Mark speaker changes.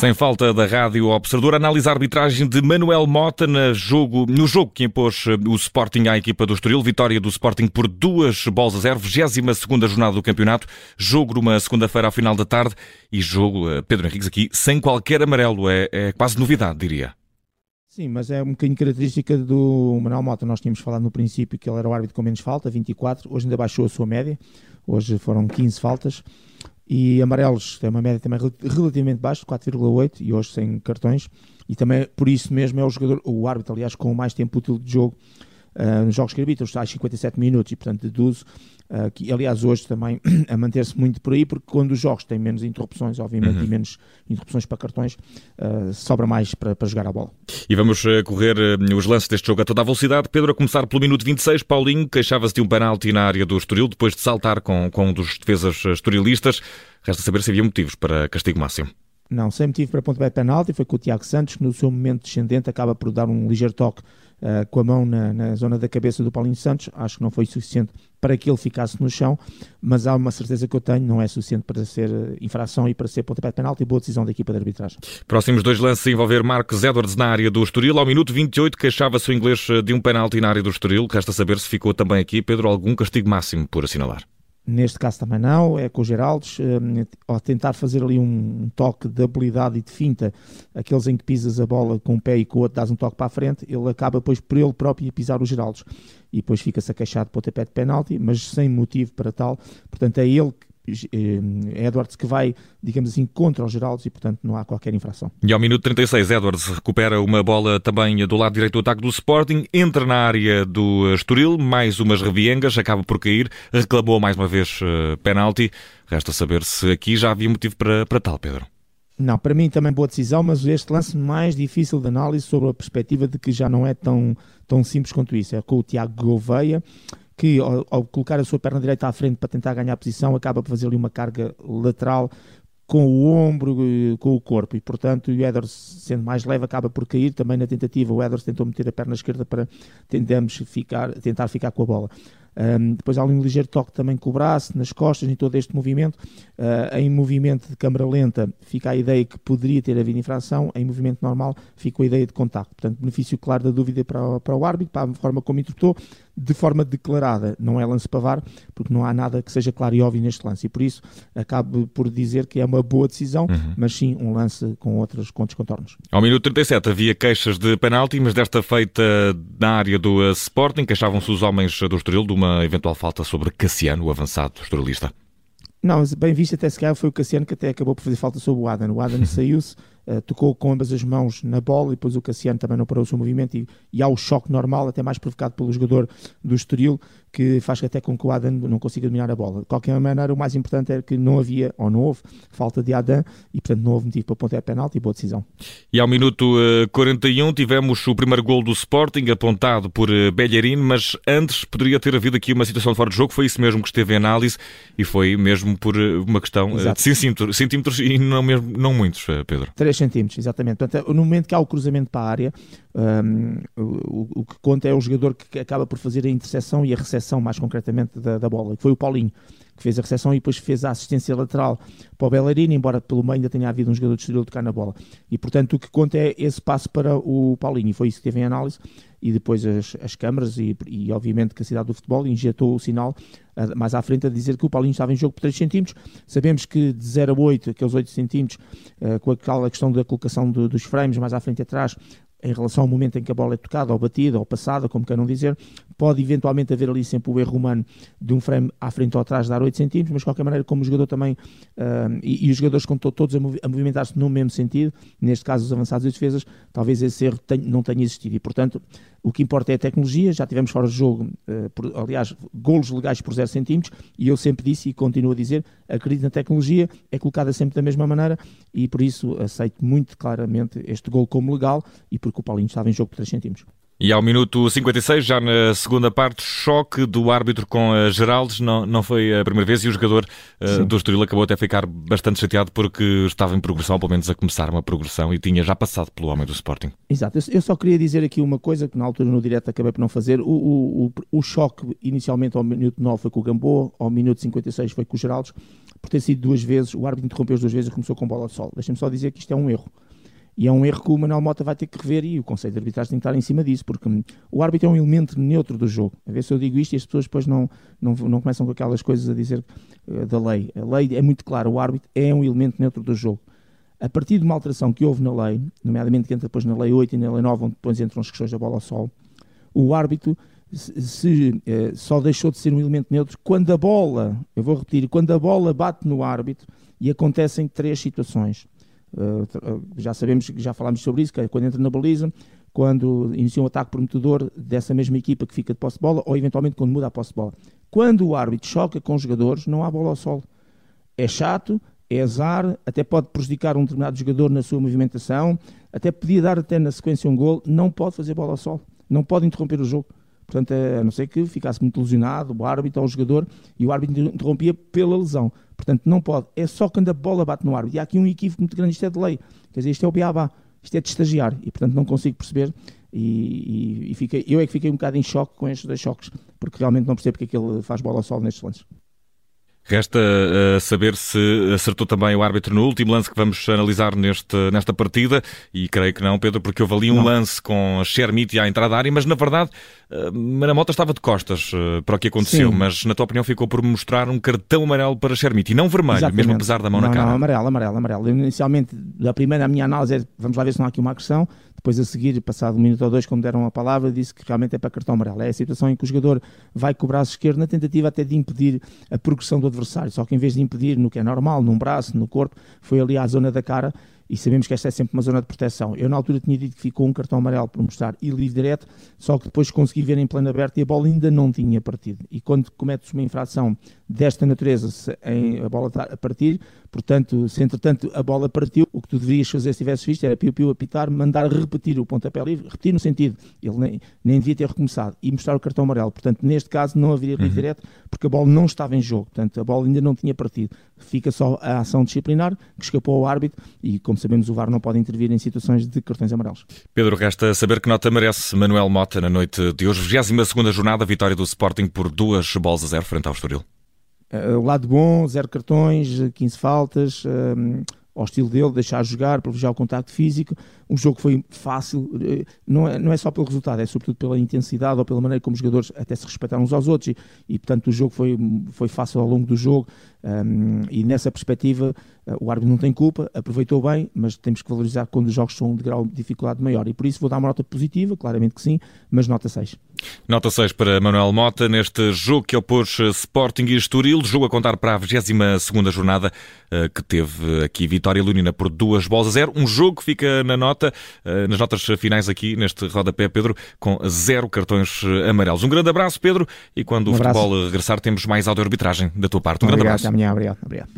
Speaker 1: Sem falta da Rádio Observador, análise a arbitragem de Manuel Mota no jogo, no jogo que impôs eh, o Sporting à equipa do Estoril. Vitória do Sporting por duas bolas a zero, 22 segunda jornada do campeonato. Jogo numa segunda-feira ao final da tarde e jogo, eh, Pedro Henriques aqui, sem qualquer amarelo. É, é quase novidade, diria.
Speaker 2: Sim, mas é um bocadinho característica do Manuel Mota. Nós tínhamos falado no princípio que ele era o árbitro com menos falta, 24. Hoje ainda baixou a sua média. Hoje foram 15 faltas e amarelos tem uma média também relativamente baixa, 4,8 e hoje sem cartões. E também por isso mesmo é o jogador, o árbitro aliás com mais tempo útil de jogo uh, nos jogos que arbitra, os 57 minutos e portanto deduzo Uh, que aliás hoje também a manter-se muito por aí, porque quando os jogos têm menos interrupções, obviamente, uhum. e menos interrupções para cartões, uh, sobra mais para, para, jogar a bola.
Speaker 1: E vamos correr os lances deste jogo a toda a velocidade. Pedro, a começar pelo minuto 26, Paulinho queixava-se de um penalti na área do Estoril, depois de saltar com, com um dos defesas estorilistas. Resta saber se havia motivos para castigo máximo.
Speaker 2: Não, sem motivo para pontapé de penalti, foi com o Tiago Santos, que no seu momento descendente acaba por dar um ligeiro toque uh, com a mão na, na, zona da cabeça do Paulinho Santos. Acho que não foi suficiente para que ele ficasse no chão, mas há uma certeza que eu tenho, não é suficiente para ser uh, infração e para ser pontapé de penalti boa decisão da equipa de arbitragem.
Speaker 1: Próximos dois lances envolver Marcos Edwards na área do Estoril. Ao minuto 28 queixava-se o inglês eh, de um penalti na área do Estoril. Resta saber se ficou também aqui, Pedro, algum castigo máximo por assinalar.
Speaker 2: Neste caso também não, é com o Geraldes, um, ao tentar fazer ali um toque de habilidade e de finta, aqueles em que pisas a bola com um pé e com o outro dás um toque para a frente, ele acaba depois por ele próprio pisar o Geraldes. E depois fica-se a queixar de pontapé de penalti, mas sem motivo para tal, portanto é ele que Edwards que vai, digamos assim, contra os Geraldos e, portanto, não há qualquer infração.
Speaker 1: E ao minuto 36, Edwards recupera uma bola também do lado direito do ataque do Sporting, entra na área do Estoril, mais umas reviengas, acaba por cair, reclamou mais uma vez uh, penalti. Resta saber se aqui já havia motivo para, para tal, Pedro.
Speaker 2: Não, para mim também boa decisão, mas este lance mais difícil de análise sobre a perspectiva de que já não é tão, tão simples quanto isso. É com o Tiago Gouveia, que ao, ao, colocar a sua perna direita à frente para tentar ganhar posição, acaba por fazer ali uma carga lateral com o ombro, com o corpo, e portanto o Edwards, sendo mais leve, acaba por cair também na tentativa. O Edwards tentou meter a perna esquerda para tentamos ficar, tentar ficar com a bola. Um, depois há um ligeiro toque também com o braço, nas costas, em todo este movimento. Uh, em movimento de câmara lenta fica a ideia que poderia ter havido infração, em movimento normal fica a ideia de contacto. Portanto, benefício claro da dúvida para, para o árbitro, para a forma como interpretou, de forma declarada. Não é lance para VAR, porque não há nada que seja claro e óbvio neste lance. E por isso acabo por dizer que é uma boa decisão, uhum. mas sim um lance com outros contos contornos.
Speaker 1: Ao minuto 37 havia queixas de penalti, mas desta feita na área do Sporting, queixavam-se os homens do Estoril de uma eventual falta sobre Cassiano, o avançado estorilista.
Speaker 2: Não, bem visto até se calhar foi o Cassiano que até acabou por fazer falta sobre o Adam. O Adam saiu-se uh, tocou com ambas as mãos na bola e depois o Cassiano também não parou o seu movimento e, e há o choque normal, até mais provocado pelo jogador do Estoril, que faz até com que o Adam não consiga dominar a bola. De qualquer maneira, o mais importante é que não havia, ou não houve, falta de Adam e, portanto, não houve motivo para pontapé penalti e boa decisão.
Speaker 1: E ao minuto uh, eh, 41 tivemos o primeiro gol do Sporting, apontado por uh, Bellerin, mas antes poderia ter havido aqui uma situação de fora de jogo, foi isso mesmo que esteve em análise e foi mesmo por uma questão uh, de centímetros, centímetros e não, mesmo, não muitos, Pedro.
Speaker 2: 3 centímetros, exatamente. Portanto, no momento que há o cruzamento para a área, um, o, o, que conta é o jogador que acaba por fazer a interseção e a recepção, mais concretamente, da, da bola, que foi o Paulinho, que fez a recepção e depois fez a assistência lateral para o Bellerini, embora pelo meio ainda tenha havido um jogador de Estoril tocar na bola. E, portanto, o que conta é esse passo para o Paulinho, e foi isso que teve em análise, e depois as, as câmaras e, e, obviamente, que a cidade do futebol injetou o sinal uh, mais à frente a dizer que o Paulinho estava em jogo por 3 centímetros. Sabemos que de 0 a 8, aqueles 8 centímetros, uh, com aquela questão da colocação do, dos frames mais à frente e atrás, em relação ao momento em que a bola é tocada, ou batida, ou passada, como queiram dizer, pode eventualmente haver ali sempre o erro humano de um frame à frente ou atrás dar 8 centímetros, mas de qualquer maneira, como o jogador também, uh, e, e, os jogadores estão todos a, a movimentar-se no mesmo sentido, neste caso os avançados e defesas, talvez esse erro tenha, não tenha existido, e portanto, o que importa é a tecnologia, já tivemos fora de jogo, uh, por, aliás, golos legais por 0 centímetros, e eu sempre disse e continuo a dizer, acredito na tecnologia, é colocada sempre da mesma maneira, e por isso aceito muito claramente este gol como legal, e porque o Paulinho estava em jogo por 3 centímetros.
Speaker 1: E ao minuto 56, já na segunda parte, choque do árbitro com a Geraldes. Não, não foi a primeira vez e o jogador uh, do Estoril acabou até a ficar bastante chateado porque estava em progressão, pelo menos a começar uma progressão, e tinha já passado pelo homem do Sporting.
Speaker 2: Exato. Eu só queria dizer aqui uma coisa que na altura no direto acabei por não fazer. O, o, o, o choque inicialmente ao minuto 9 foi com o Gamboa, ao minuto 56 foi com o Geraldes por ter sido duas vezes, o árbitro interrompeu as duas vezes e começou com bola de sol. Deixem-me só dizer que isto é um erro. E é um erro que o Manuel Mota vai ter que rever e o Conselho de Arbitragem tem que estar em cima disso, porque o árbitro é um elemento neutro do jogo. A ver se eu digo isto e as pessoas depois não, não, não começam com aquelas coisas a dizer uh, da lei. A lei é muito clara, o árbitro é um elemento neutro do jogo. A partir de uma alteração que houve na lei, nomeadamente que entra depois na lei 8 e na lei 9, onde depois entram as questões da bola ao sol, o árbitro se, se eh, só deixou de ser um elemento neutro quando a bola, eu vou repetir, quando a bola bate no árbitro e acontecem três situações. Uh, já sabemos, já falámos sobre isso, que é quando entra na baliza, quando inicia um ataque prometedor dessa mesma equipa que fica de posse de bola, ou eventualmente quando muda a posse de bola. Quando o árbitro choca com os jogadores, não há bola ao solo. É chato, é azar, até pode prejudicar um determinado jogador na sua movimentação, até podia dar até na sequência um gol, não pode fazer bola ao solo, não pode interromper o jogo. Portanto, a não ser que ficasse muito lesionado o árbitro ou o jogador e o árbitro interrompia pela lesão. Portanto, não pode. É só quando a bola bate no árbitro. E há aqui um equívoco muito grande. Isto é de lei. Quer dizer, isto é o beabá. Isto é de estagiar. E, portanto, não consigo perceber. E, e, e fiquei, eu é que fiquei um bocado em choque com estes dois choques. Porque realmente não percebo porque é que ele faz bola ao sol nestes lances.
Speaker 1: Resta uh, saber se acertou também o árbitro no último lance que vamos analisar neste, nesta partida, e creio que não, Pedro, porque houve ali um não. lance com a Shermit à entrada da área, mas na verdade uh, Maramota estava de costas uh, para o que aconteceu, Sim. mas na tua opinião ficou por mostrar um cartão amarelo para Shermit, e não vermelho, Exatamente. mesmo apesar da mão
Speaker 2: não,
Speaker 1: na cara.
Speaker 2: Não, amarelo, amarelo, amarelo. Inicialmente, a primeira a minha análise é, vamos lá ver se não há aqui uma agressão, depois, a seguir, passado um minuto ou dois, quando deram a palavra, disse que realmente é para cartão amarelo. É a situação em que o jogador vai com o braço esquerdo na tentativa até de impedir a progressão do adversário. Só que em vez de impedir no que é normal, num braço, no corpo, foi ali à zona da cara e sabemos que esta é sempre uma zona de proteção. Eu na altura tinha dito que ficou um cartão amarelo para mostrar e livre direto, só que depois consegui ver em plano aberto e a bola ainda não tinha partido. E quando cometes uma infração desta natureza, em, a bola está a partir, portanto, se entretanto a bola partiu, o que tu deverias fazer se tivesse visto era piu-piu apitar, mandar repetir o pontapé livre, repetir no sentido, ele nem, nem devia ter recomeçado, e mostrar o cartão amarelo. Portanto, neste caso não haveria livre uhum. direto, porque a bola não estava em jogo, portanto, a bola ainda não tinha partido. Fica só a ação disciplinar, que escapou ao árbitro, e como sabemos, o VAR não pode intervir em situações de cartões amarelos.
Speaker 1: Pedro, resta saber que nota merece Manuel Mota na noite de hoje, 22 jornada, vitória do Sporting por duas bolas a zero frente ao Estoril.
Speaker 2: Uh, o lado bom, zero cartões, 15 faltas, uh, ao estilo dele, deixar jogar, privilegiar o contacto físico. Um jogo que foi fácil, uh, não é, não é só pelo resultado, é sobretudo pela intensidade ou pela maneira como os jogadores até se respeitaram uns aos outros e, e portanto o jogo foi, foi fácil ao longo do jogo um, e nessa perspectiva o árbitro não tem culpa, aproveitou bem, mas temos que valorizar quando os jogos são de grau de dificuldade maior e por isso vou dar uma nota positiva, claramente que sim, mas nota 6.
Speaker 1: Nota 6 para Manuel Mota neste jogo que opôs Sporting e Estoril, jogo a contar para a 22 jornada eh, que teve aqui vitória leonina por duas bolas a zero. Um jogo que fica na nota, eh, nas notas finais aqui neste rodapé, Pedro, com zero cartões amarelos. Um grande abraço, Pedro, e quando um o futebol regressar temos mais audio-arbitragem da tua parte. Um
Speaker 2: obrigado,
Speaker 1: grande abraço.
Speaker 2: Até amanhã, obrigado. obrigado.